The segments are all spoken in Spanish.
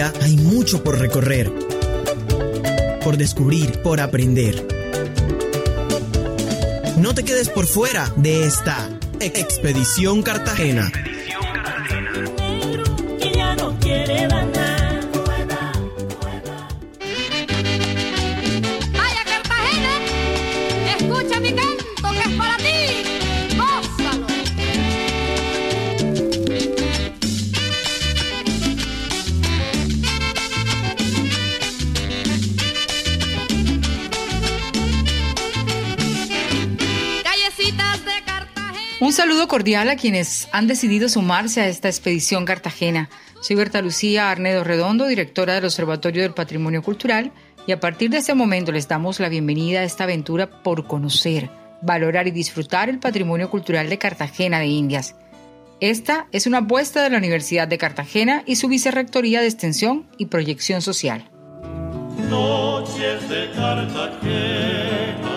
Hay mucho por recorrer, por descubrir, por aprender. No te quedes por fuera de esta Expedición Cartagena. Un saludo cordial a quienes han decidido sumarse a esta expedición cartagena. Soy Berta Lucía Arnedo Redondo, directora del Observatorio del Patrimonio Cultural, y a partir de este momento les damos la bienvenida a esta aventura por conocer, valorar y disfrutar el patrimonio cultural de Cartagena de Indias. Esta es una apuesta de la Universidad de Cartagena y su Vicerrectoría de Extensión y Proyección Social. Noches de Cartagena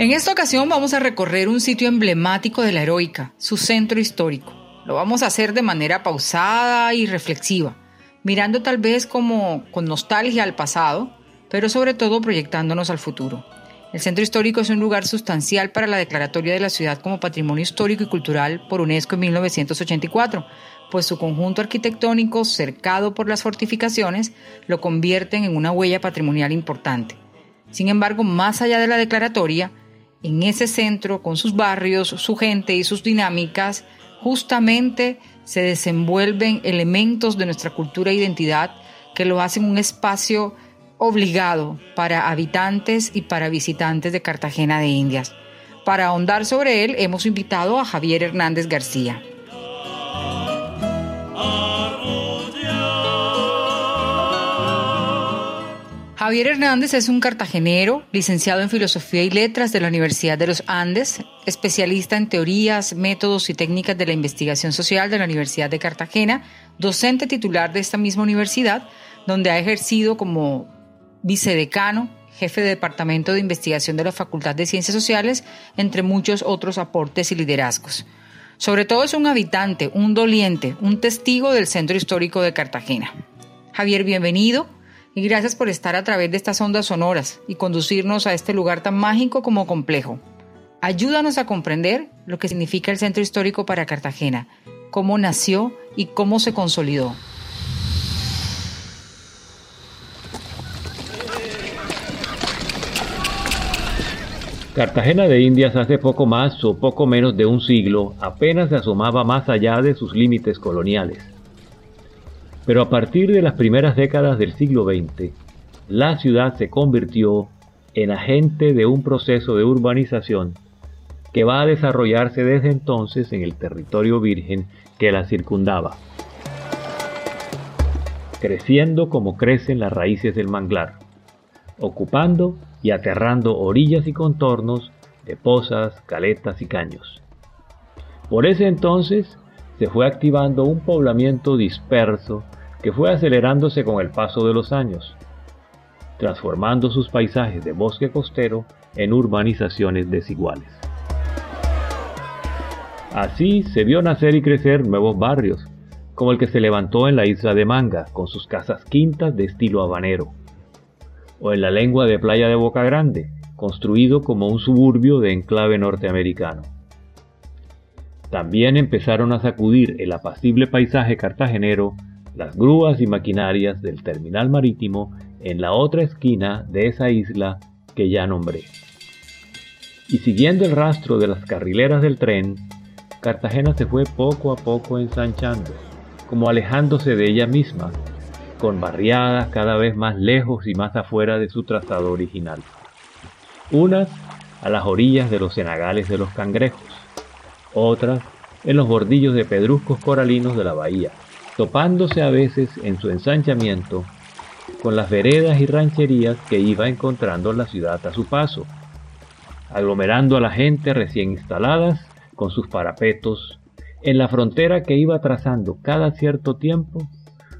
en esta ocasión vamos a recorrer un sitio emblemático de la heroica, su centro histórico. Lo vamos a hacer de manera pausada y reflexiva, mirando tal vez como con nostalgia al pasado, pero sobre todo proyectándonos al futuro. El centro histórico es un lugar sustancial para la declaratoria de la ciudad como Patrimonio Histórico y Cultural por UNESCO en 1984, pues su conjunto arquitectónico, cercado por las fortificaciones, lo convierten en una huella patrimonial importante. Sin embargo, más allá de la declaratoria, en ese centro, con sus barrios, su gente y sus dinámicas, justamente se desenvuelven elementos de nuestra cultura e identidad que lo hacen un espacio obligado para habitantes y para visitantes de Cartagena de Indias. Para ahondar sobre él hemos invitado a Javier Hernández García. Javier Hernández es un cartagenero, licenciado en Filosofía y Letras de la Universidad de los Andes, especialista en teorías, métodos y técnicas de la investigación social de la Universidad de Cartagena, docente titular de esta misma universidad, donde ha ejercido como vicedecano, jefe de Departamento de Investigación de la Facultad de Ciencias Sociales, entre muchos otros aportes y liderazgos. Sobre todo es un habitante, un doliente, un testigo del Centro Histórico de Cartagena. Javier, bienvenido y gracias por estar a través de estas ondas sonoras y conducirnos a este lugar tan mágico como complejo. Ayúdanos a comprender lo que significa el centro histórico para Cartagena, cómo nació y cómo se consolidó. Cartagena de Indias hace poco más o poco menos de un siglo apenas se asomaba más allá de sus límites coloniales. Pero a partir de las primeras décadas del siglo XX, la ciudad se convirtió en agente de un proceso de urbanización que va a desarrollarse desde entonces en el territorio virgen que la circundaba, creciendo como crecen las raíces del manglar, ocupando y aterrando orillas y contornos de pozas, caletas y caños. Por ese entonces se fue activando un poblamiento disperso que fue acelerándose con el paso de los años, transformando sus paisajes de bosque costero en urbanizaciones desiguales. Así se vio nacer y crecer nuevos barrios, como el que se levantó en la isla de Manga, con sus casas quintas de estilo habanero, o en la lengua de playa de Boca Grande, construido como un suburbio de enclave norteamericano. También empezaron a sacudir el apacible paisaje cartagenero las grúas y maquinarias del terminal marítimo en la otra esquina de esa isla que ya nombré. Y siguiendo el rastro de las carrileras del tren, Cartagena se fue poco a poco ensanchando, como alejándose de ella misma, con barriadas cada vez más lejos y más afuera de su trazado original. Unas a las orillas de los cenagales de los cangrejos, otras en los bordillos de pedruscos coralinos de la bahía, topándose a veces en su ensanchamiento con las veredas y rancherías que iba encontrando la ciudad a su paso, aglomerando a la gente recién instaladas con sus parapetos en la frontera que iba trazando cada cierto tiempo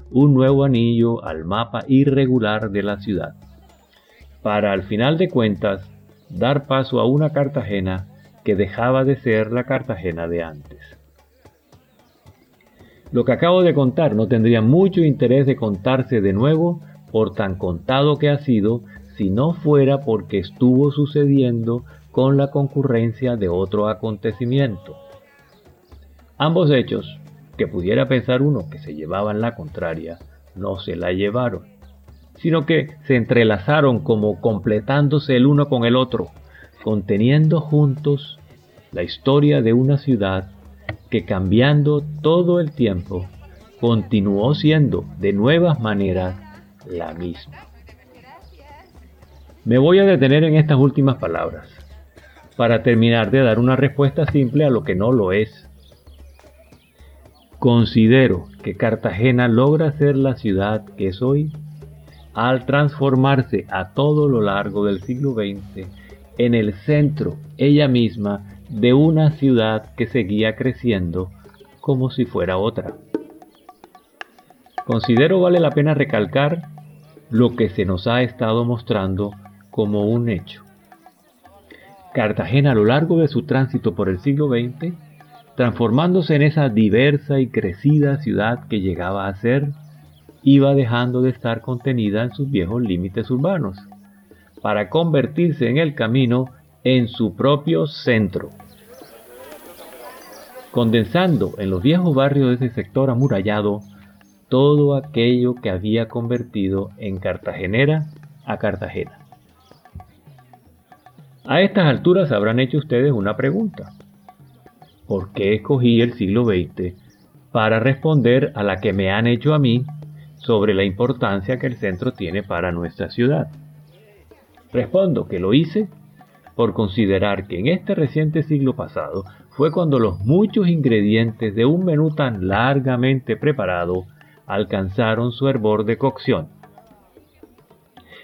un nuevo anillo al mapa irregular de la ciudad, para al final de cuentas dar paso a una Cartagena que dejaba de ser la Cartagena de antes. Lo que acabo de contar no tendría mucho interés de contarse de nuevo por tan contado que ha sido si no fuera porque estuvo sucediendo con la concurrencia de otro acontecimiento. Ambos hechos, que pudiera pensar uno que se llevaban la contraria, no se la llevaron, sino que se entrelazaron como completándose el uno con el otro, conteniendo juntos la historia de una ciudad que cambiando todo el tiempo, continuó siendo de nuevas maneras la misma. Me voy a detener en estas últimas palabras, para terminar de dar una respuesta simple a lo que no lo es. Considero que Cartagena logra ser la ciudad que es hoy al transformarse a todo lo largo del siglo XX en el centro ella misma de una ciudad que seguía creciendo como si fuera otra. Considero vale la pena recalcar lo que se nos ha estado mostrando como un hecho. Cartagena a lo largo de su tránsito por el siglo XX, transformándose en esa diversa y crecida ciudad que llegaba a ser, iba dejando de estar contenida en sus viejos límites urbanos, para convertirse en el camino en su propio centro, condensando en los viejos barrios de ese sector amurallado todo aquello que había convertido en cartagenera a Cartagena. A estas alturas habrán hecho ustedes una pregunta. ¿Por qué escogí el siglo XX para responder a la que me han hecho a mí sobre la importancia que el centro tiene para nuestra ciudad? Respondo que lo hice por considerar que en este reciente siglo pasado fue cuando los muchos ingredientes de un menú tan largamente preparado alcanzaron su hervor de cocción.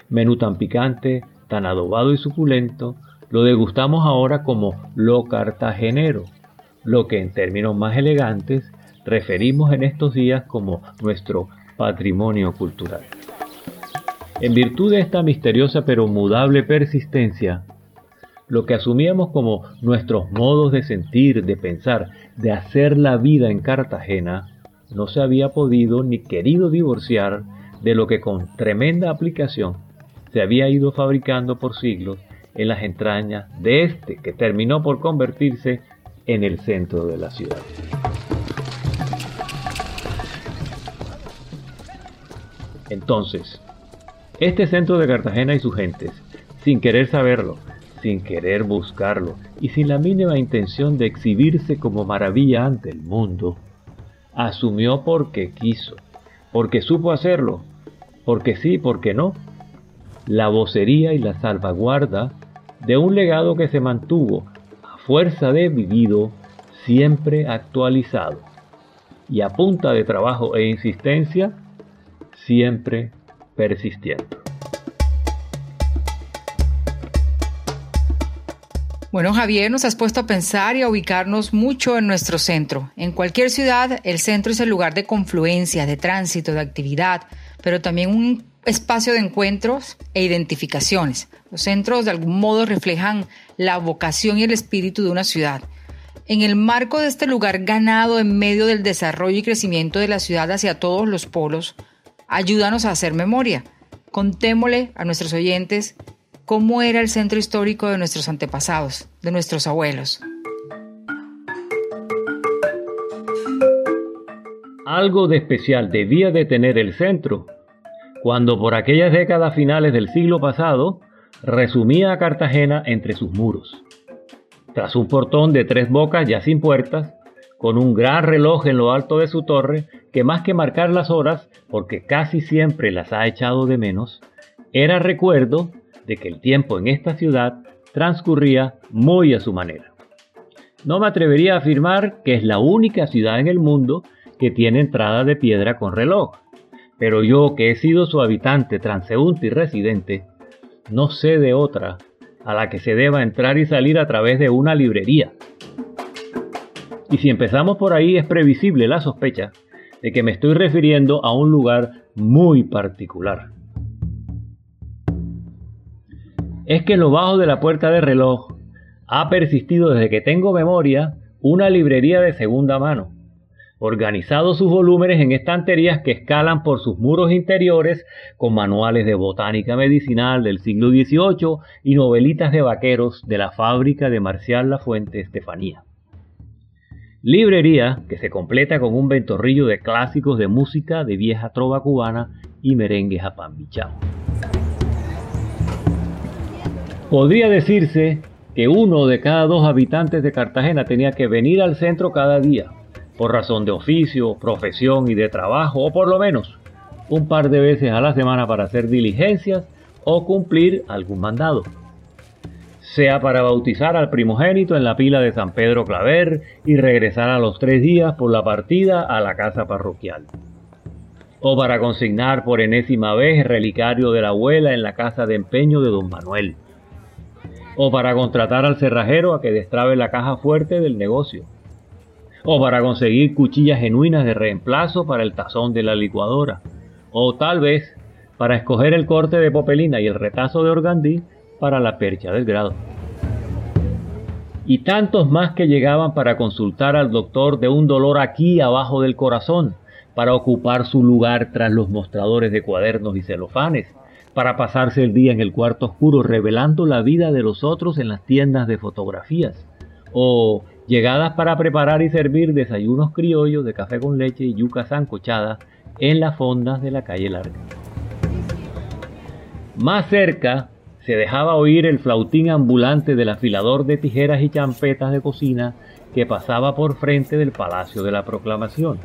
Menú tan picante, tan adobado y suculento, lo degustamos ahora como lo cartagenero, lo que en términos más elegantes referimos en estos días como nuestro patrimonio cultural. En virtud de esta misteriosa pero mudable persistencia, lo que asumíamos como nuestros modos de sentir, de pensar, de hacer la vida en Cartagena, no se había podido ni querido divorciar de lo que con tremenda aplicación se había ido fabricando por siglos en las entrañas de este que terminó por convertirse en el centro de la ciudad. Entonces, este centro de Cartagena y sus gentes, sin querer saberlo, sin querer buscarlo y sin la mínima intención de exhibirse como maravilla ante el mundo, asumió porque quiso, porque supo hacerlo, porque sí, porque no, la vocería y la salvaguarda de un legado que se mantuvo a fuerza de vivido, siempre actualizado, y a punta de trabajo e insistencia, siempre persistiendo. Bueno, Javier, nos has puesto a pensar y a ubicarnos mucho en nuestro centro. En cualquier ciudad, el centro es el lugar de confluencia, de tránsito, de actividad, pero también un espacio de encuentros e identificaciones. Los centros de algún modo reflejan la vocación y el espíritu de una ciudad. En el marco de este lugar ganado en medio del desarrollo y crecimiento de la ciudad hacia todos los polos, ayúdanos a hacer memoria. Contémosle a nuestros oyentes cómo era el centro histórico de nuestros antepasados, de nuestros abuelos. Algo de especial debía de tener el centro, cuando por aquellas décadas finales del siglo pasado resumía a Cartagena entre sus muros. Tras un portón de tres bocas ya sin puertas, con un gran reloj en lo alto de su torre, que más que marcar las horas, porque casi siempre las ha echado de menos, era recuerdo de que el tiempo en esta ciudad transcurría muy a su manera. No me atrevería a afirmar que es la única ciudad en el mundo que tiene entrada de piedra con reloj, pero yo que he sido su habitante, transeúnte y residente, no sé de otra a la que se deba entrar y salir a través de una librería. Y si empezamos por ahí es previsible la sospecha de que me estoy refiriendo a un lugar muy particular. Es que en lo bajo de la puerta de reloj ha persistido desde que tengo memoria una librería de segunda mano, organizados sus volúmenes en estanterías que escalan por sus muros interiores con manuales de botánica medicinal del siglo XVIII y novelitas de vaqueros de la fábrica de Marcial Lafuente Estefanía. Librería que se completa con un ventorrillo de clásicos de música de vieja trova cubana y merengues a pan bichao. Podría decirse que uno de cada dos habitantes de Cartagena tenía que venir al centro cada día, por razón de oficio, profesión y de trabajo, o por lo menos un par de veces a la semana para hacer diligencias o cumplir algún mandado. Sea para bautizar al primogénito en la pila de San Pedro Claver y regresar a los tres días por la partida a la casa parroquial. O para consignar por enésima vez el relicario de la abuela en la casa de empeño de don Manuel o para contratar al cerrajero a que destrabe la caja fuerte del negocio, o para conseguir cuchillas genuinas de reemplazo para el tazón de la licuadora, o tal vez para escoger el corte de popelina y el retazo de organdí para la percha del grado. Y tantos más que llegaban para consultar al doctor de un dolor aquí abajo del corazón, para ocupar su lugar tras los mostradores de cuadernos y celofanes, para pasarse el día en el cuarto oscuro revelando la vida de los otros en las tiendas de fotografías, o llegadas para preparar y servir desayunos criollos de café con leche y yuca sancochada en las fondas de la calle larga. Más cerca se dejaba oír el flautín ambulante del afilador de tijeras y champetas de cocina que pasaba por frente del Palacio de la Proclamación,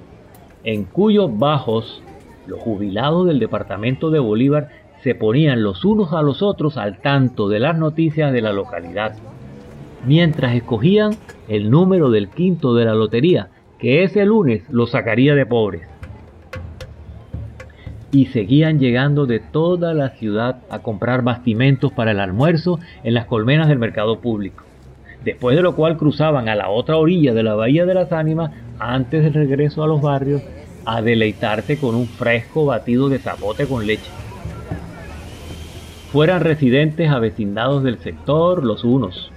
en cuyos bajos los jubilados del departamento de Bolívar se ponían los unos a los otros al tanto de las noticias de la localidad, mientras escogían el número del quinto de la lotería, que ese lunes lo sacaría de pobres. Y seguían llegando de toda la ciudad a comprar bastimentos para el almuerzo en las colmenas del mercado público, después de lo cual cruzaban a la otra orilla de la Bahía de las Ánimas antes del regreso a los barrios a deleitarse con un fresco batido de zapote con leche fueran residentes avecindados del sector los unos,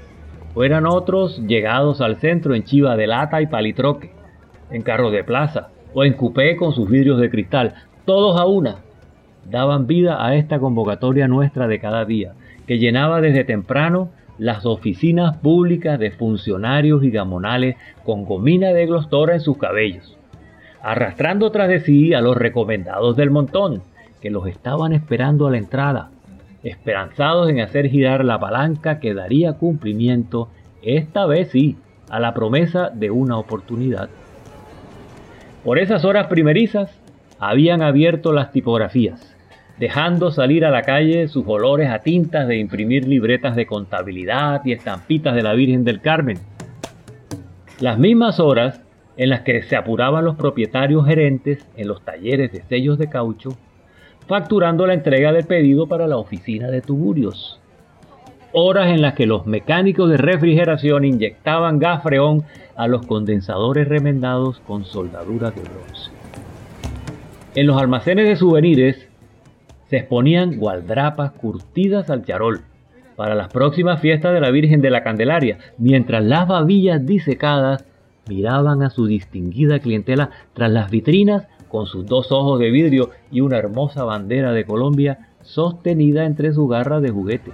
fueran otros llegados al centro en chiva de lata y palitroque, en carro de plaza o en cupé con sus vidrios de cristal, todos a una, daban vida a esta convocatoria nuestra de cada día, que llenaba desde temprano las oficinas públicas de funcionarios y gamonales con gomina de glostora en sus cabellos, arrastrando tras de sí a los recomendados del montón, que los estaban esperando a la entrada, esperanzados en hacer girar la palanca que daría cumplimiento, esta vez sí, a la promesa de una oportunidad. Por esas horas primerizas habían abierto las tipografías, dejando salir a la calle sus olores a tintas de imprimir libretas de contabilidad y estampitas de la Virgen del Carmen. Las mismas horas en las que se apuraban los propietarios gerentes en los talleres de sellos de caucho facturando la entrega del pedido para la oficina de tuburios. Horas en las que los mecánicos de refrigeración inyectaban gas freón a los condensadores remendados con soldaduras de bronce. En los almacenes de souvenirs se exponían gualdrapas curtidas al charol para las próximas fiestas de la Virgen de la Candelaria, mientras las babillas disecadas miraban a su distinguida clientela tras las vitrinas con sus dos ojos de vidrio y una hermosa bandera de Colombia sostenida entre sus garras de juguete.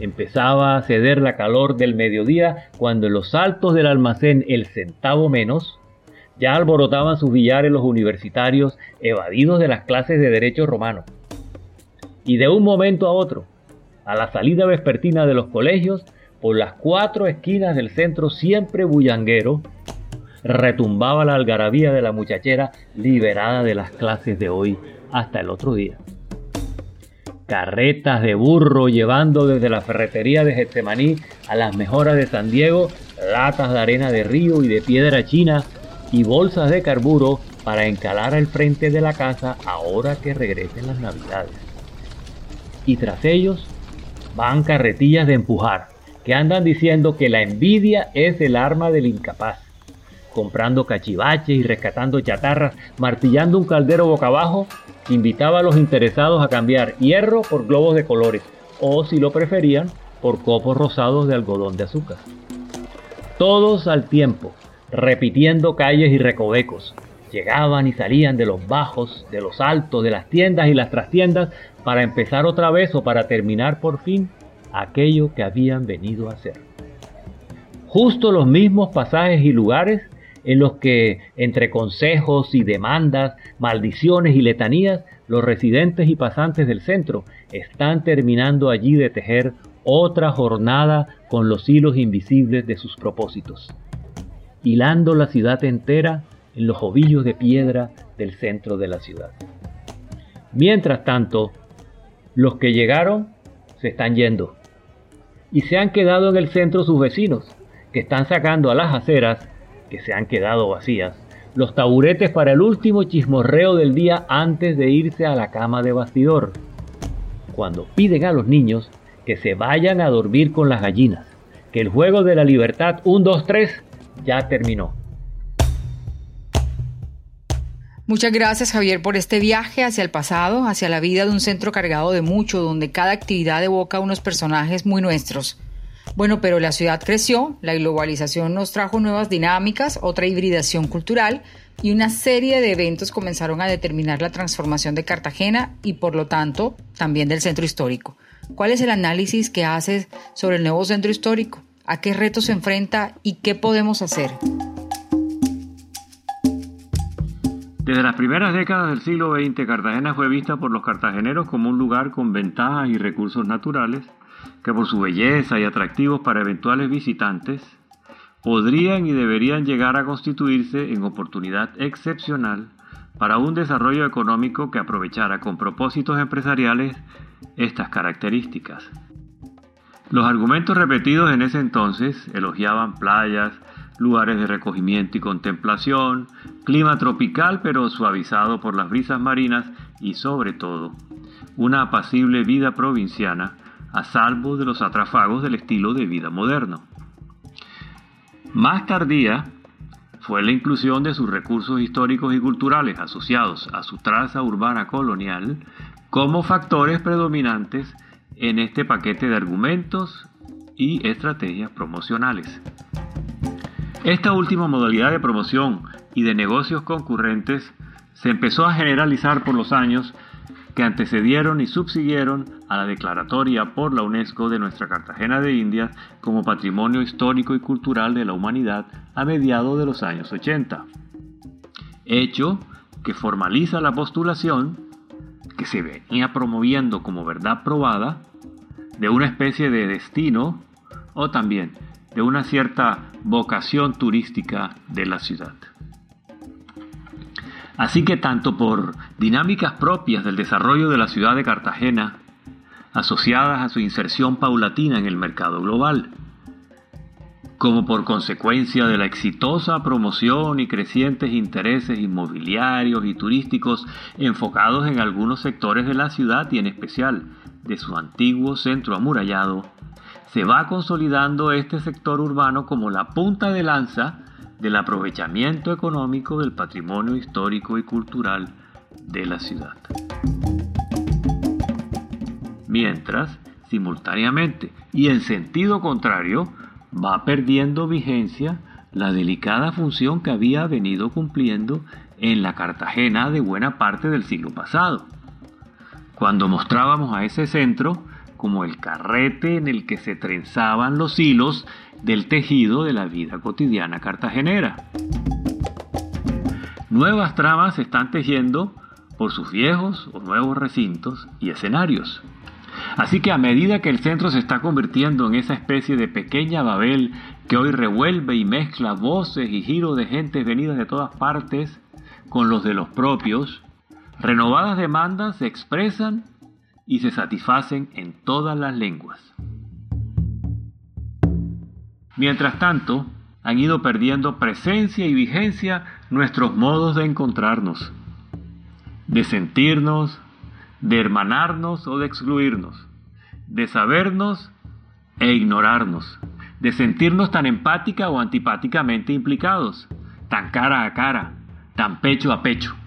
Empezaba a ceder la calor del mediodía cuando en los altos del almacén el centavo menos ya alborotaban sus billares los universitarios evadidos de las clases de derecho romano. Y de un momento a otro, a la salida vespertina de los colegios, por las cuatro esquinas del centro siempre bullanguero, retumbaba la algarabía de la muchachera liberada de las clases de hoy hasta el otro día. Carretas de burro llevando desde la ferretería de Getsemaní a las mejoras de San Diego latas de arena de río y de piedra china y bolsas de carburo para encalar al frente de la casa ahora que regresen las navidades. Y tras ellos van carretillas de empujar, que andan diciendo que la envidia es el arma del incapaz comprando cachivaches y rescatando chatarras, martillando un caldero boca abajo, invitaba a los interesados a cambiar hierro por globos de colores, o si lo preferían, por copos rosados de algodón de azúcar. Todos al tiempo, repitiendo calles y recovecos. Llegaban y salían de los bajos, de los altos, de las tiendas y las trastiendas para empezar otra vez o para terminar por fin aquello que habían venido a hacer. Justo los mismos pasajes y lugares en los que, entre consejos y demandas, maldiciones y letanías, los residentes y pasantes del centro están terminando allí de tejer otra jornada con los hilos invisibles de sus propósitos, hilando la ciudad entera en los ovillos de piedra del centro de la ciudad. Mientras tanto, los que llegaron se están yendo y se han quedado en el centro sus vecinos, que están sacando a las aceras, que se han quedado vacías, los taburetes para el último chismorreo del día antes de irse a la cama de bastidor, cuando piden a los niños que se vayan a dormir con las gallinas, que el juego de la libertad 1, 2, 3 ya terminó. Muchas gracias Javier por este viaje hacia el pasado, hacia la vida de un centro cargado de mucho, donde cada actividad evoca unos personajes muy nuestros. Bueno, pero la ciudad creció, la globalización nos trajo nuevas dinámicas, otra hibridación cultural y una serie de eventos comenzaron a determinar la transformación de Cartagena y por lo tanto también del centro histórico. ¿Cuál es el análisis que haces sobre el nuevo centro histórico? ¿A qué retos se enfrenta y qué podemos hacer? Desde las primeras décadas del siglo XX, Cartagena fue vista por los cartageneros como un lugar con ventajas y recursos naturales que por su belleza y atractivos para eventuales visitantes podrían y deberían llegar a constituirse en oportunidad excepcional para un desarrollo económico que aprovechara con propósitos empresariales estas características. Los argumentos repetidos en ese entonces elogiaban playas, lugares de recogimiento y contemplación, clima tropical pero suavizado por las brisas marinas y sobre todo una apacible vida provinciana a salvo de los atrafagos del estilo de vida moderno. Más tardía fue la inclusión de sus recursos históricos y culturales asociados a su traza urbana colonial como factores predominantes en este paquete de argumentos y estrategias promocionales. Esta última modalidad de promoción y de negocios concurrentes se empezó a generalizar por los años que antecedieron y subsiguieron a la declaratoria por la UNESCO de nuestra Cartagena de Indias como Patrimonio Histórico y Cultural de la Humanidad a mediados de los años 80. Hecho que formaliza la postulación que se venía promoviendo como verdad probada de una especie de destino o también de una cierta vocación turística de la ciudad. Así que tanto por dinámicas propias del desarrollo de la ciudad de Cartagena, asociadas a su inserción paulatina en el mercado global, como por consecuencia de la exitosa promoción y crecientes intereses inmobiliarios y turísticos enfocados en algunos sectores de la ciudad y en especial de su antiguo centro amurallado, se va consolidando este sector urbano como la punta de lanza del aprovechamiento económico del patrimonio histórico y cultural de la ciudad. Mientras, simultáneamente y en sentido contrario, va perdiendo vigencia la delicada función que había venido cumpliendo en la Cartagena de buena parte del siglo pasado, cuando mostrábamos a ese centro como el carrete en el que se trenzaban los hilos del tejido de la vida cotidiana cartagenera. Nuevas tramas se están tejiendo por sus viejos o nuevos recintos y escenarios. Así que a medida que el centro se está convirtiendo en esa especie de pequeña Babel que hoy revuelve y mezcla voces y giros de gentes venidas de todas partes con los de los propios, renovadas demandas se expresan y se satisfacen en todas las lenguas. Mientras tanto, han ido perdiendo presencia y vigencia nuestros modos de encontrarnos, de sentirnos, de hermanarnos o de excluirnos, de sabernos e ignorarnos, de sentirnos tan empática o antipáticamente implicados, tan cara a cara, tan pecho a pecho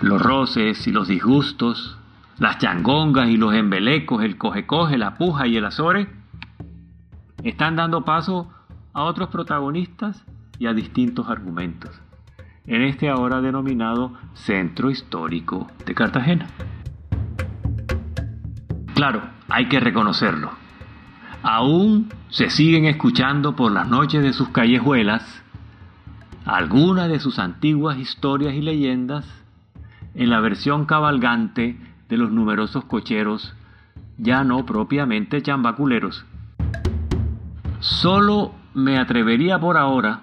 los roces y los disgustos, las changongas y los embelecos, el coge-coge, la puja y el azore, están dando paso a otros protagonistas y a distintos argumentos, en este ahora denominado Centro Histórico de Cartagena. Claro, hay que reconocerlo. Aún se siguen escuchando por las noches de sus callejuelas algunas de sus antiguas historias y leyendas en la versión cabalgante de los numerosos cocheros, ya no propiamente chambaculeros. Solo me atrevería por ahora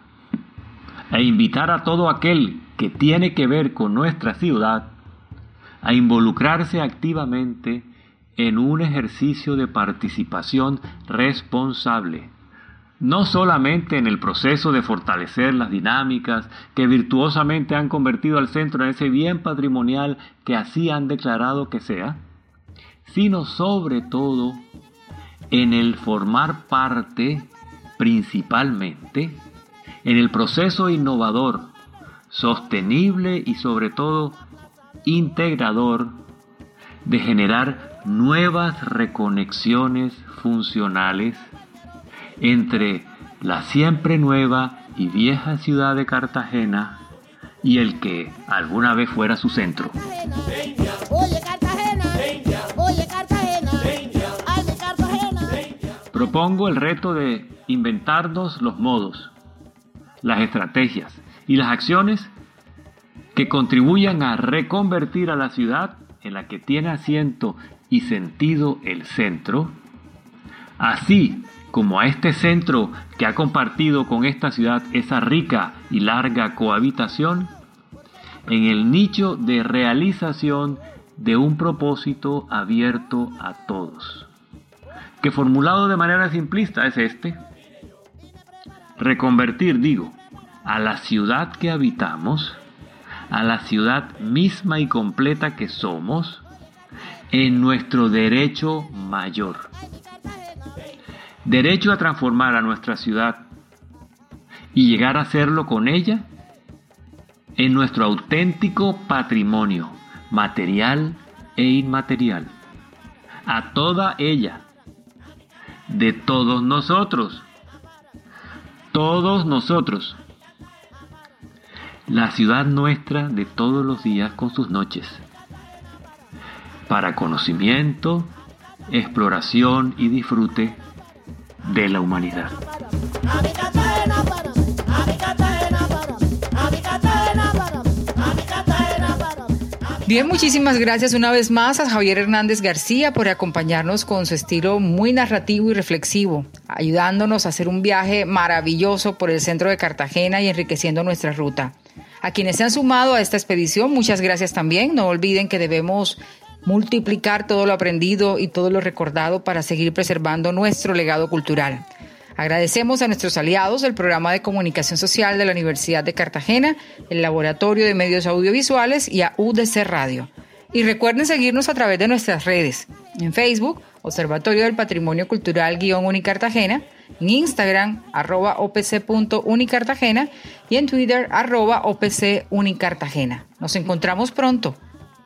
a invitar a todo aquel que tiene que ver con nuestra ciudad a involucrarse activamente en un ejercicio de participación responsable, no solamente en el proceso de fortalecer las dinámicas que virtuosamente han convertido al centro en ese bien patrimonial que así han declarado que sea, sino sobre todo en el formar parte principalmente en el proceso innovador, sostenible y sobre todo integrador de generar nuevas reconexiones funcionales entre la siempre nueva y vieja ciudad de Cartagena y el que alguna vez fuera su centro. Propongo el reto de inventarnos los modos, las estrategias y las acciones que contribuyan a reconvertir a la ciudad en la que tiene asiento y sentido el centro, así como a este centro que ha compartido con esta ciudad esa rica y larga cohabitación, en el nicho de realización de un propósito abierto a todos, que formulado de manera simplista es este, reconvertir, digo, a la ciudad que habitamos, a la ciudad misma y completa que somos, en nuestro derecho mayor derecho a transformar a nuestra ciudad y llegar a hacerlo con ella en nuestro auténtico patrimonio material e inmaterial. A toda ella, de todos nosotros, todos nosotros, la ciudad nuestra de todos los días con sus noches, para conocimiento, exploración y disfrute de la humanidad. Bien, muchísimas gracias una vez más a Javier Hernández García por acompañarnos con su estilo muy narrativo y reflexivo, ayudándonos a hacer un viaje maravilloso por el centro de Cartagena y enriqueciendo nuestra ruta. A quienes se han sumado a esta expedición, muchas gracias también. No olviden que debemos multiplicar todo lo aprendido y todo lo recordado para seguir preservando nuestro legado cultural. Agradecemos a nuestros aliados del Programa de Comunicación Social de la Universidad de Cartagena, el Laboratorio de Medios Audiovisuales y a UDC Radio. Y recuerden seguirnos a través de nuestras redes. En Facebook, Observatorio del Patrimonio Cultural guion Unicartagena, en Instagram, arroba opc.unicartagena y en Twitter, arroba opc Unicartagena. Nos encontramos pronto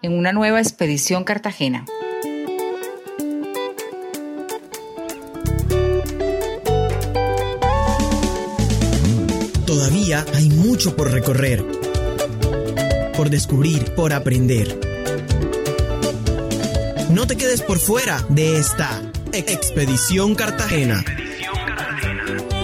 en una nueva expedición Cartagena. Todavía hay mucho por recorrer, por descubrir, por aprender. No te quedes por fuera de esta Expedición Cartagena. Expedición Cartagena.